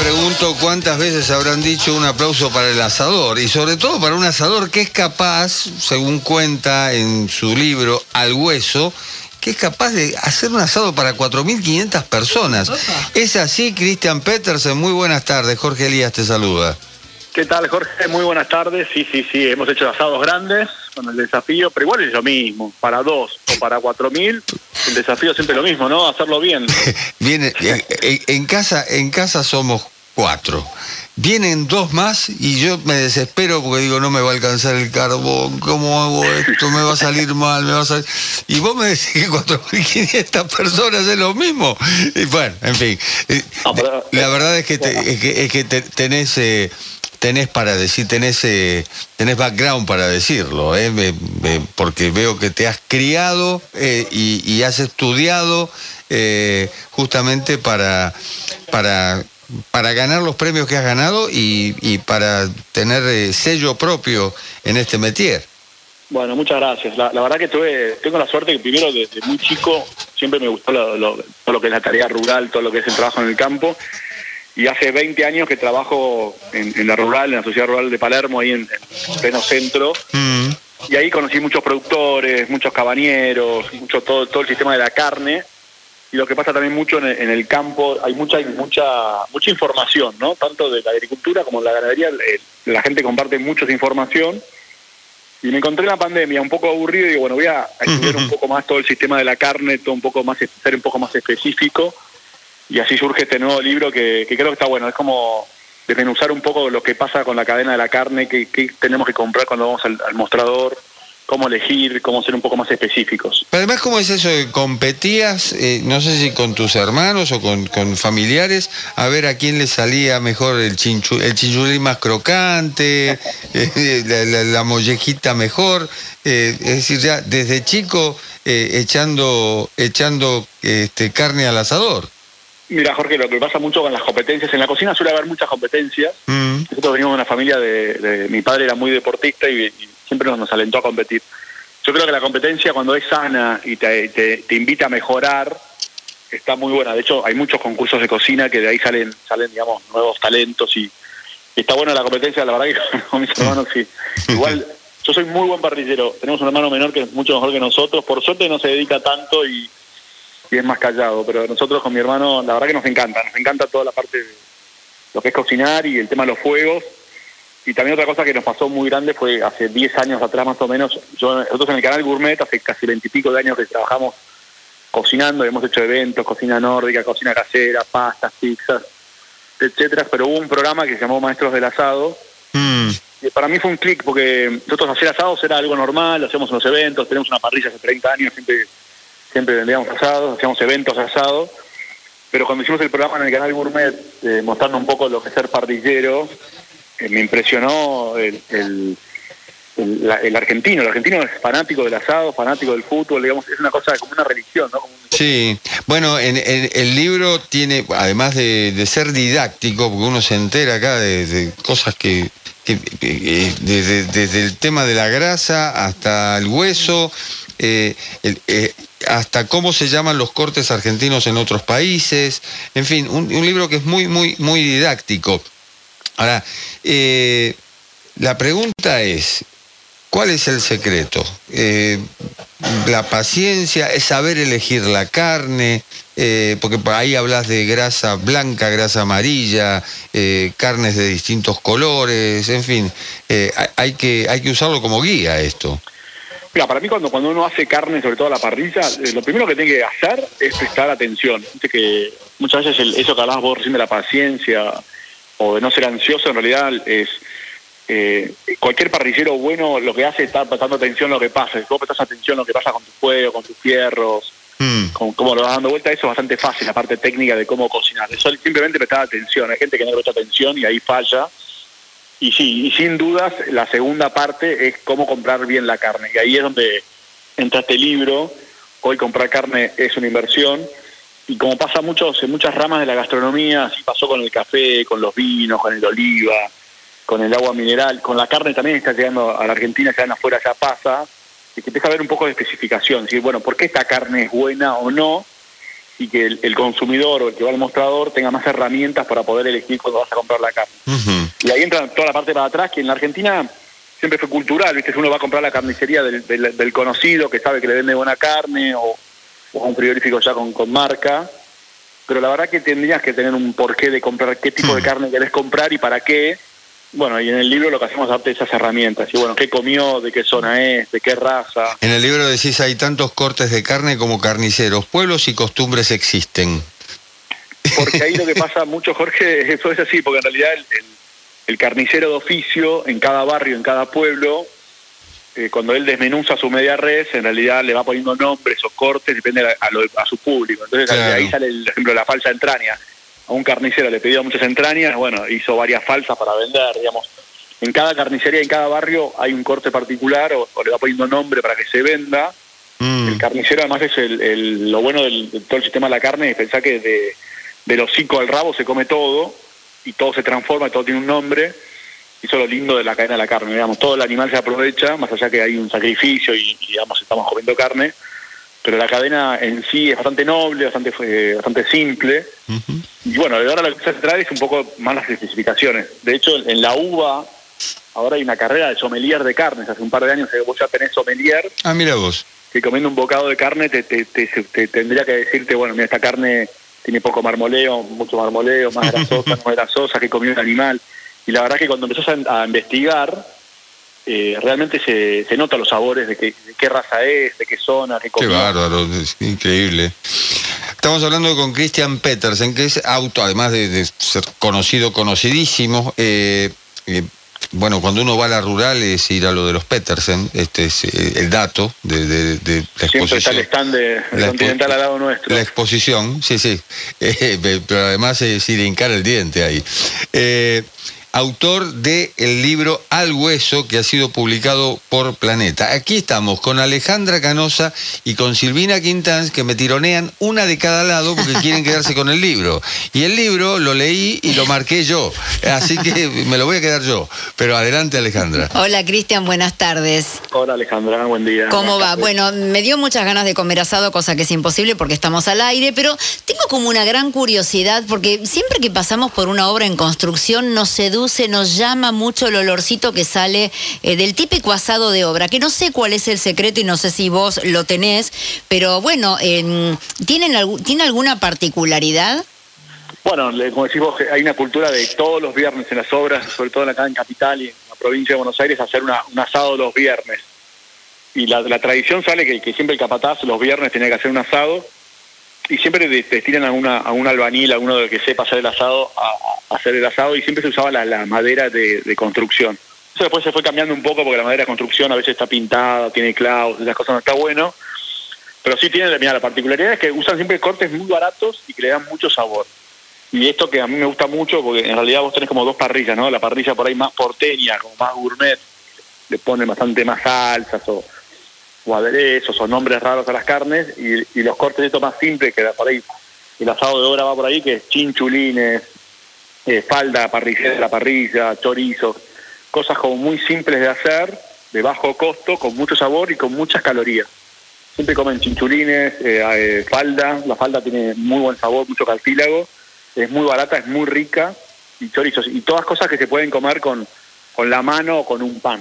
pregunto cuántas veces habrán dicho un aplauso para el asador y sobre todo para un asador que es capaz, según cuenta en su libro Al Hueso, que es capaz de hacer un asado para 4.500 personas. Es así, Cristian Petersen. Muy buenas tardes. Jorge Elías te saluda. ¿Qué tal, Jorge? Muy buenas tardes. Sí, sí, sí, hemos hecho asados grandes con el desafío, pero igual es lo mismo, para dos o para cuatro mil, el desafío es siempre lo mismo, ¿no? Hacerlo bien. Viene, en, en, casa, en casa somos cuatro. Vienen dos más y yo me desespero porque digo, no me va a alcanzar el carbón, ¿cómo hago esto? Me va a salir mal, me va a salir... Y vos me decís que 4.500 personas es lo mismo. Y bueno, en fin. la verdad es que, es que, tenés... Eh, tenés para decir, tenés, eh, tenés background para decirlo, eh, porque veo que te has criado eh, y, has estudiado eh, justamente para, para, para ganar los premios que has ganado y, para tener sello propio en este métier. Bueno, muchas gracias. La, verdad que tuve, tengo la suerte que primero desde muy chico siempre me gustó todo lo que es la tarea rural, todo lo que es el trabajo en el campo y hace 20 años que trabajo en, la rural, en la sociedad rural de Palermo, ahí en, pleno centro. Mm. Y ahí conocí muchos productores, muchos cabañeros, mucho todo, todo el sistema de la carne. Y lo que pasa también mucho en el, campo, hay mucha, mucha, mucha información, ¿no? Tanto de la agricultura como de la ganadería, la gente comparte mucha información. Y me encontré en la pandemia un poco aburrido y digo, bueno, voy a estudiar un poco más todo el sistema de la carne, todo un poco más, ser un poco más específico y así surge este nuevo libro que, creo que está bueno. Es como desmenuzar un poco lo que pasa con la cadena de la carne, qué, tenemos que comprar cuando vamos al, mostrador, cómo elegir, cómo ser un poco más específicos. Pero además, ¿cómo es eso? ¿Competías, eh, no sé si con tus hermanos o con, familiares, a ver a quién le salía mejor el, chinchu, el chinchulín más crocante, eh, la, mollejita mejor? Eh, es decir, ya desde chico echando, echando este, carne al asador. Mira, Jorge, lo que pasa mucho con las competencias, en la cocina suele haber muchas competencias. Mm. Nosotros venimos de una familia de, Mi padre era muy deportista y, siempre nos, alentó a competir. Yo creo que la competencia, cuando es sana y te, invita a mejorar, está muy buena. De hecho, hay muchos concursos de cocina que de ahí salen, salen digamos, nuevos talentos y, está buena la competencia. La verdad que con mis hermanos sí. Igual, yo soy muy buen parrillero. Tenemos un hermano menor que es mucho mejor que nosotros. Por suerte no se dedica tanto y y es más callado, pero nosotros con mi hermano, la verdad que nos encanta, nos encanta toda la parte de lo que es cocinar y el tema de los fuegos. Y también otra cosa que nos pasó muy grande fue hace 10 años atrás más o menos, yo, nosotros en el canal Gourmet hace casi 20 y pico de años que trabajamos cocinando, hemos hecho eventos, cocina nórdica, cocina casera, pastas, pizzas, etcétera, pero hubo un programa que se llamó Maestros del Asado. Mm. Y para mí fue un clic porque nosotros hacer asados era algo normal, hacemos unos eventos, tenemos una parrilla hace 30 años, siempre siempre vendíamos asados, hacíamos eventos asados, pero cuando hicimos el programa en el canal Gourmet, eh, mostrando un poco lo que es ser parrillero, eh, me impresionó el, el, argentino. El argentino es fanático del asado, fanático del fútbol, digamos, es una cosa como una religión, ¿no? Sí, bueno, en, el libro tiene, además de, ser didáctico, porque uno se entera acá de, cosas que, desde, desde, el tema de la grasa hasta el hueso, eh, eh, hasta cómo se llaman los cortes argentinos en otros países, en fin, un, libro que es muy, muy, muy didáctico. Ahora, eh, la pregunta es, ¿cuál es el secreto? la paciencia, es saber elegir la carne, porque por ahí hablas de grasa blanca, grasa amarilla, carnes de distintos colores, en fin, hay, que, hay que usarlo como guía esto. Mira, para mí cuando, cuando uno hace carne, sobre todo a la parrilla, eh, lo primero que tiene que hacer es prestar atención. que muchas veces eso que hablabas vos recién de la paciencia o de no ser ansioso, en realidad es eh, cualquier parrillero bueno lo que hace es estar prestando atención a lo que pasa. Si vos prestas atención a lo que pasa con tu fuego, con tus fierros, mm. con cómo lo vas dando vuelta, eso es bastante fácil, la parte técnica de cómo cocinar. Eso simplemente prestar atención. Hay gente que no presta atención y ahí falla y sí, y sin dudas la segunda parte es cómo comprar bien la carne. Y ahí es donde entra este libro. Hoy comprar carne es una inversión. Y como pasa muchos, en muchas ramas de la gastronomía, así pasó con el café, con los vinos, con el oliva, con el agua mineral, con la carne también está llegando a la Argentina, ya en afuera ya pasa, y que empieza a haber un poco de especificación, decir, bueno, ¿por qué esta carne es buena o no? Y que el, consumidor o el que va al mostrador tenga más herramientas para poder elegir cuando vas a comprar la carne. Y ahí entra toda la parte para atrás, que en la Argentina siempre fue cultural, ¿viste? Uno va a comprar la carnicería del, conocido que sabe que le vende buena carne o, un frigorífico ya con, con, marca, pero la verdad que tendrías que tener un porqué de comprar qué tipo de carne querés comprar y para qué, bueno, y en el libro lo que hacemos es darte esas herramientas. Y bueno, qué comió, de qué zona es, de qué raza. En el libro decís hay tantos cortes de carne como carniceros, pueblos y costumbres existen. Porque ahí lo que pasa mucho, Jorge, eso es así, porque en realidad el, carnicero de oficio en cada barrio, en cada pueblo, eh, cuando él desmenuza su media red, en realidad le va poniendo nombres o cortes, depende a, su público. Entonces ahí sale el ejemplo de la falsa entraña a un carnicero le pedía muchas entrañas, bueno, hizo varias falsas para vender, digamos. En cada carnicería, en cada barrio hay un corte particular o, le va poniendo nombre para que se venda. Mm. El carnicero además es el, lo bueno del, de todo el sistema de la carne, es pensar que de, del hocico al rabo se come todo y todo se transforma, y todo tiene un nombre. Y eso es lo lindo de la cadena de la carne, digamos, todo el animal se aprovecha, más allá que hay un sacrificio y, y digamos, estamos comiendo carne, pero la cadena en sí es bastante noble, bastante eh, bastante simple. Y bueno, de ahora lo que se trae es un poco más las especificaciones. De hecho, en la uva, ahora hay una carrera de sommelier de carnes. Hace un par de años vos ya tenés sommelier. Ah, mira vos. Que comiendo un bocado de carne te, te, te, tendría que decirte, bueno, mira, esta carne tiene poco marmoleo, mucho marmoleo, más grasosa, no grasosa, que comió el animal. Y la verdad que cuando empezás a investigar, eh, realmente se, se nota los sabores de, qué raza es, de qué zona, qué Qué bárbaro, es increíble. Estamos hablando con Christian Petersen, que es auto, además de, ser conocido, conocidísimo. Eh, eh, bueno, cuando uno va a la rural es ir a lo de los Petersen, este es el dato de, de, la Siempre está el stand de, Continental al lado nuestro. La exposición, sí, sí. pero además es ir a hincar el diente ahí autor del el libro Al Hueso, que ha sido publicado por Planeta. Aquí estamos con Alejandra Canosa y con Silvina Quintans, que me tironean una de cada lado porque quieren quedarse con el libro. Y el libro lo leí y lo marqué yo, así que me lo voy a quedar yo. Pero adelante, Alejandra. Hola, Cristian, buenas tardes. Hola, Alejandra, buen día. ¿Cómo va? Bueno, me dio muchas ganas de comer asado, cosa que es imposible porque estamos al aire, pero tengo como una gran curiosidad porque siempre que pasamos por una obra en construcción nos seduce se nos llama mucho el olorcito que sale eh, del típico asado de obra, que no sé cuál es el secreto y no sé si vos lo tenés, pero bueno, ¿tienen ¿tiene alguna particularidad? Bueno, como decís vos, hay una cultura de todos los viernes en las obras, sobre todo acá en Capital y en la provincia de Buenos Aires, hacer un asado los viernes. Y la, tradición sale que, que, siempre el capataz los viernes tiene que hacer un asado y siempre destinan a, una, a un albañil, a uno de que sepa hacer el asado, a, hacer el asado y siempre se usaba la, madera de, construcción. Eso después se fue cambiando un poco porque la madera de construcción a veces está pintada, tiene clavos, esas cosas no está bueno. Pero sí tiene, mira, la particularidad es que usan siempre cortes muy baratos y que le dan mucho sabor. Y esto que a mí me gusta mucho, porque en realidad vos tenés como dos parrillas, ¿no? La parrilla por ahí más porteña, como más gourmet, le ponen bastante más salsas o o aderezos o nombres raros a las carnes y, los cortes de esto más simples que por ahí. El asado de obra va por ahí que es chinchulines eh, falda parrillera la parrilla chorizo. Cosas como muy simples de hacer de bajo costo con mucho sabor y con muchas calorías. Siempre comen chinchulines eh, eh, falda. La falda tiene muy buen sabor mucho cartílago. Es muy barata es muy rica y chorizos. Y todas cosas que se pueden comer con con la mano o con un pan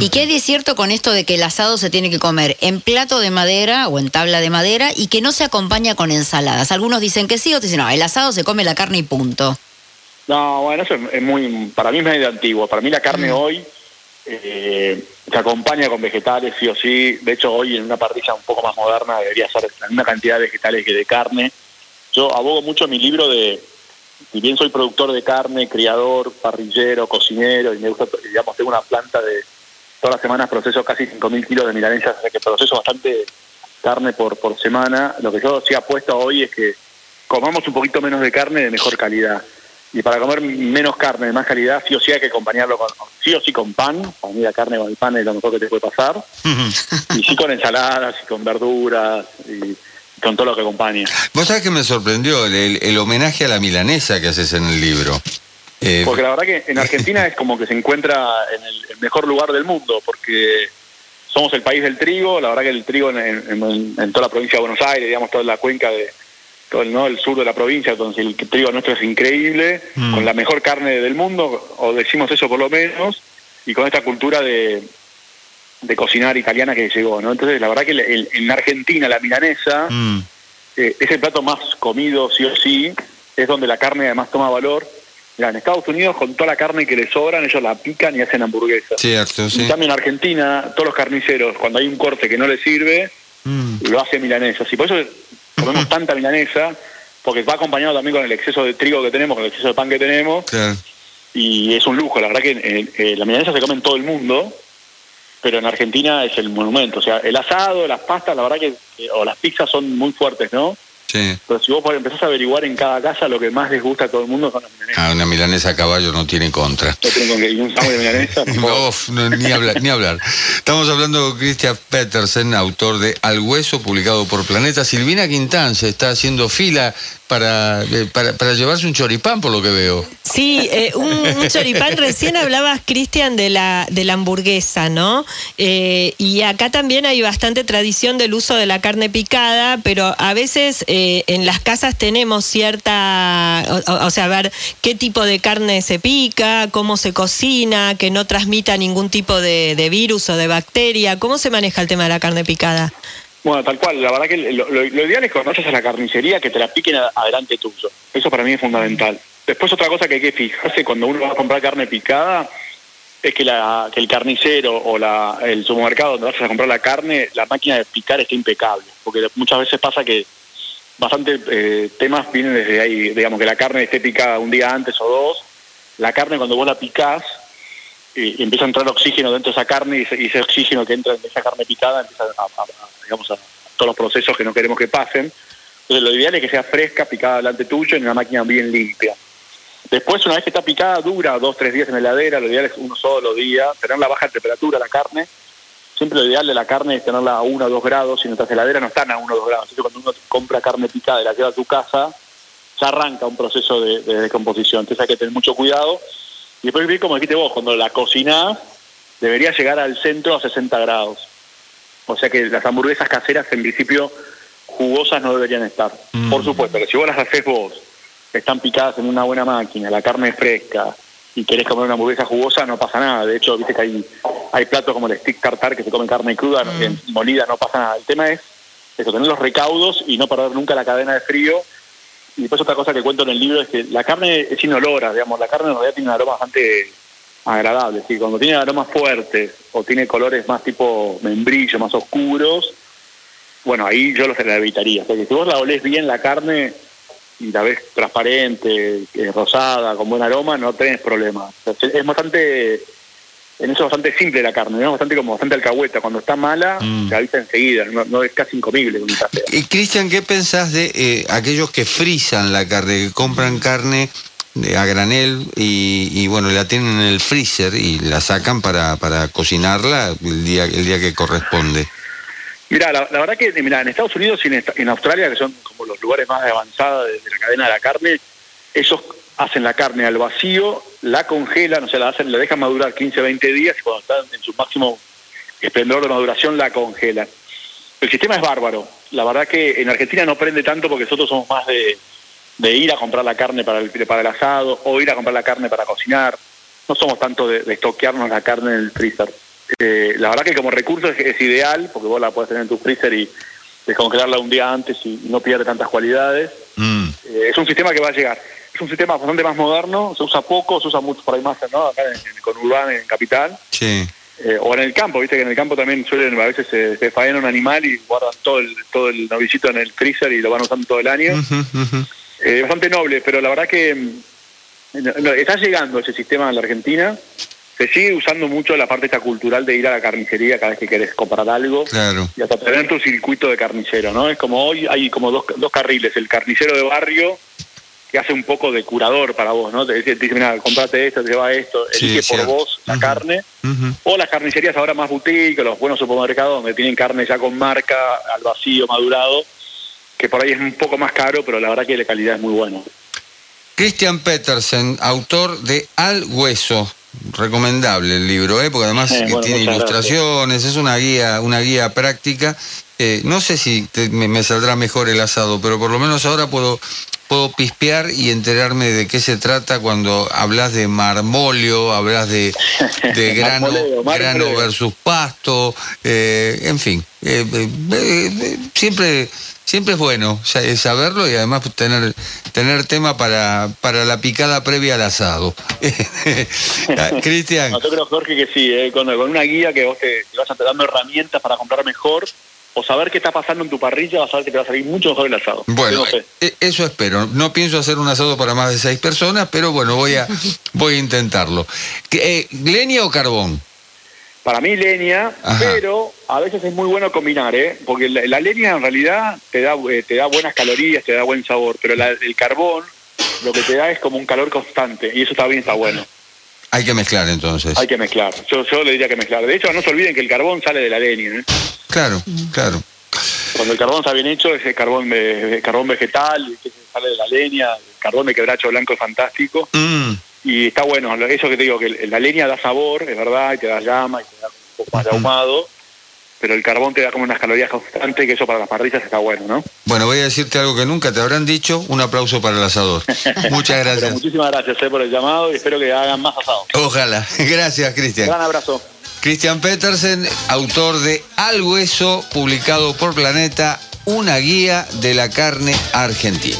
¿Y qué es cierto con esto de que el asado se tiene que comer en plato de madera o en tabla de madera y que no se acompaña con ensaladas? Algunos dicen que sí, otros dicen no, el asado se come la carne y punto. No, bueno, eso es muy, para mí es medio antiguo. Para mí la carne mm. hoy eh, se acompaña con vegetales, sí o sí. De hecho, hoy en una parrilla un poco más moderna debería ser la misma cantidad de vegetales que de carne. Yo abogo mucho mi libro de, si bien soy productor de carne, criador, parrillero, cocinero, y me gusta, digamos, tengo una planta de todas las semanas proceso casi 5.000 kilos de milanesas, o sea que proceso bastante carne por, por semana. Lo que yo sí apuesto hoy es que comamos un poquito menos de carne de mejor calidad. Y para comer menos carne de más calidad, sí o sí hay que acompañarlo con, sí o sí con pan. Para mí la carne con el pan es lo mejor que te puede pasar. y sí con ensaladas y con verduras y con todo lo que acompaña. Vos sabés que me sorprendió el, el homenaje a la milanesa que haces en el libro. Eh, porque la verdad que en Argentina es como que se encuentra en el, mejor lugar del mundo, porque somos el país del trigo, la verdad que el trigo en, toda la provincia de Buenos Aires, digamos, toda la cuenca de todo el, ¿no? el sur de la provincia, donde el trigo nuestro es increíble, mm. con la mejor carne del mundo, o decimos eso por lo menos, y con esta cultura de, de cocinar italiana que llegó, ¿no? Entonces, la verdad que en Argentina la milanesa mm. eh, es el plato más comido, sí o sí, es donde la carne además toma valor. En Estados Unidos, con toda la carne que le sobran, ellos la pican y hacen hamburguesas. Cierto, sí. Y también en Argentina, todos los carniceros, cuando hay un corte que no les sirve, mm. lo hacen milanesas. Y por eso comemos tanta milanesa, porque va acompañado también con el exceso de trigo que tenemos, con el exceso de pan que tenemos. Y es un lujo, la verdad que eh, eh, la milanesa se come en todo el mundo pero en Argentina es el monumento. O sea, el asado, las pastas, la verdad que, o las pizzas son muy fuertes, ¿no? Sí. Pero si vos empezás a averiguar en cada casa, lo que más les gusta a todo el mundo son las milanesas. Ah, una milanesa a caballo no tiene contra. No tiene contra. ¿Y un sándwich de milanesa? no, ni hablar, ni hablar. Estamos hablando con Christian Petersen, autor de Al Hueso, publicado por Planeta. Silvina Quintán se está haciendo fila para, eh, para, para, llevarse un choripán, por lo que veo. Sí, eh, un, choripán. Recién hablabas, Cristian, de la, de la hamburguesa, ¿no? Eh, y acá también hay bastante tradición del uso de la carne picada, pero a veces en las casas tenemos cierta, o, sea, a ver qué tipo de carne se pica, cómo se cocina, que no transmita ningún tipo de, de virus o de bacteria. ¿Cómo se maneja el tema de la carne picada? Bueno, tal cual. La verdad que lo, ideal es cuando vayas a la carnicería que te la piquen adelante tuyo. Eso para mí es fundamental. Después otra cosa que hay que fijarse cuando uno va a comprar carne picada es que, la, que el carnicero o la, el supermercado donde vas a comprar la carne, la máquina de picar esté impecable. Porque muchas veces pasa que bastantes eh, temas vienen desde ahí. Digamos que la carne esté picada un día antes o dos. La carne cuando vos la picás y empieza a entrar oxígeno dentro de esa carne y ese, oxígeno que entra en esa carne picada empieza a, digamos, a todos los procesos que no queremos que pasen. Entonces lo ideal es que sea fresca, picada delante tuyo en una máquina bien limpia. Después, una vez que está picada, dura dos, tres días en la heladera, lo ideal es uno solo día, tener la baja temperatura la carne. Siempre lo ideal de la carne es tenerla a uno o dos grados, y nuestras heladeras no están a uno o dos grados. Entonces cuando uno compra carne picada y la lleva a tu casa, se arranca un proceso de descomposición. Entonces hay que tener mucho cuidado y después, como dijiste vos, cuando la cocinás, debería llegar al centro a 60 grados. O sea que las hamburguesas caseras, en principio, jugosas no deberían estar. Mm. Por supuesto, que si vos las haces vos, están picadas en una buena máquina, la carne es fresca, y querés comer una hamburguesa jugosa, no pasa nada. De hecho, viste que hay, hay platos como el stick tartar que se comen carne cruda, mm. molida, no pasa nada. El tema es eso, tener los recaudos y no perder nunca la cadena de frío y después otra cosa que cuento en el libro es que la carne es inolora, digamos, la carne en realidad tiene un aroma bastante agradable. ¿sí? Cuando tiene aromas fuertes o tiene colores más tipo membrillo, más oscuros, bueno, ahí yo los evitaría. Porque si vos la olés bien la carne y la ves transparente, eh, rosada, con buen aroma, no tenés problema. es bastante en eso es bastante simple la carne, ¿no? bastante como bastante alcahueta. Cuando está mala, mm. se avisa enseguida, no, es casi incomible. Y Cristian, ¿qué pensás de eh, aquellos que frisan la carne, que compran carne eh, a granel y, bueno, la tienen en el freezer y la sacan para, para cocinarla el día, el día que corresponde? Mira, la, verdad que mira, en Estados Unidos y en, Australia, que son como los lugares más avanzados de, de la cadena de la carne, esos hacen la carne al vacío, la congelan, o sea, la, hacen, la dejan madurar 15, 20 días y cuando está en su máximo esplendor de maduración la congelan. El sistema es bárbaro. La verdad que en Argentina no prende tanto porque nosotros somos más de, ir a comprar la carne para el, para el asado o ir a comprar la carne para cocinar. No somos tanto de, estoquearnos la carne en el freezer. Eh, la verdad que como recurso es, ideal porque vos la puedes tener en tu freezer y descongelarla un día antes y no pierde tantas cualidades. Mm. Eh, es un sistema que va a llegar es un sistema bastante más moderno, se usa poco, se usa mucho por ahí más, ¿no? Acá en, con Urbán, en Capital. Sí. Eh, o en el campo, viste que en el campo también suelen, a veces se, se faena un animal y guardan todo el, todo el novicito en el freezer y lo van usando todo el año. Eh, bastante noble, pero la verdad que mm, está llegando ese sistema en la Argentina. Se sigue usando mucho la parte esta cultural de ir a la carnicería cada vez que querés comprar algo claro. y hasta tener tu circuito de carnicero, ¿no? Es como hoy hay como dos, dos carriles, el carnicero de barrio que hace un poco de curador para vos, ¿no? Te dice, mira, comprate esto, te lleva esto, elige por vos la carne. O las carnicerías ahora más boutique, los buenos supermercados donde tienen carne ya con marca, al vacío, madurado, que por ahí es un poco más caro, pero la verdad que la calidad es muy buena. Christian Petersen, autor de Al Hueso, recomendable el libro, ¿eh? porque además Eh, bueno, tiene ilustraciones, es una guía, una guía práctica. Eh, no sé si te- me, me saldrá mejor el asado, pero por lo menos ahora puedo puedo pispear y enterarme de qué se trata cuando hablas de marmolio, hablas de, de grano, Marmoleo, grano versus pasto, eh, en fin, eh, eh, eh, siempre siempre es bueno eh, saberlo y además tener tener tema para para la picada previa al asado. Ah, Cristian, No, yo creo, Jorge, que sí, eh, con, con una guía que vos te, te vas a dando herramientas para comprar mejor o saber qué está pasando en tu parrilla, vas a ver que te va a salir mucho mejor el asado. Bueno, no sé. eh, eso espero. No pienso hacer un asado para más de seis personas, pero bueno, voy a voy a intentarlo. ¿Qué, eh, ¿Leña o carbón? Para mí leña, Ajá. pero a veces es muy bueno combinar, ¿eh? Porque la, la leña en realidad te da, eh, te da buenas calorías, te da buen sabor, pero la- el carbón lo que te da es como un calor constante y eso también está bueno. Hay que mezclar entonces. Hay que mezclar. Yo, yo le diría que mezclar. De hecho, no se olviden que el carbón sale de la leña. ¿eh? Claro, claro. Cuando el carbón está bien hecho, es el carbón, de, carbón vegetal, que sale de la leña, el carbón de quebracho blanco es fantástico. Mm, Y está bueno, eso que te digo, que el- la leña da sabor, es verdad, y te da llama, y te da un poco más de ahumado, pero el carbón te da como unas calorías constantes, que eso para las parrillas está bueno, ¿no? Bueno, voy a decirte algo que nunca te habrán dicho. Un aplauso para el asador. Muchas Pero gracias. muchísimas gracias eh, por el llamado y espero que hagan más asado. Ojalá. Gracias, Cristian. Gran abrazo. Cristian Petersen, autor de Al Hueso, publicado por Planeta, una guía de la carne argentina.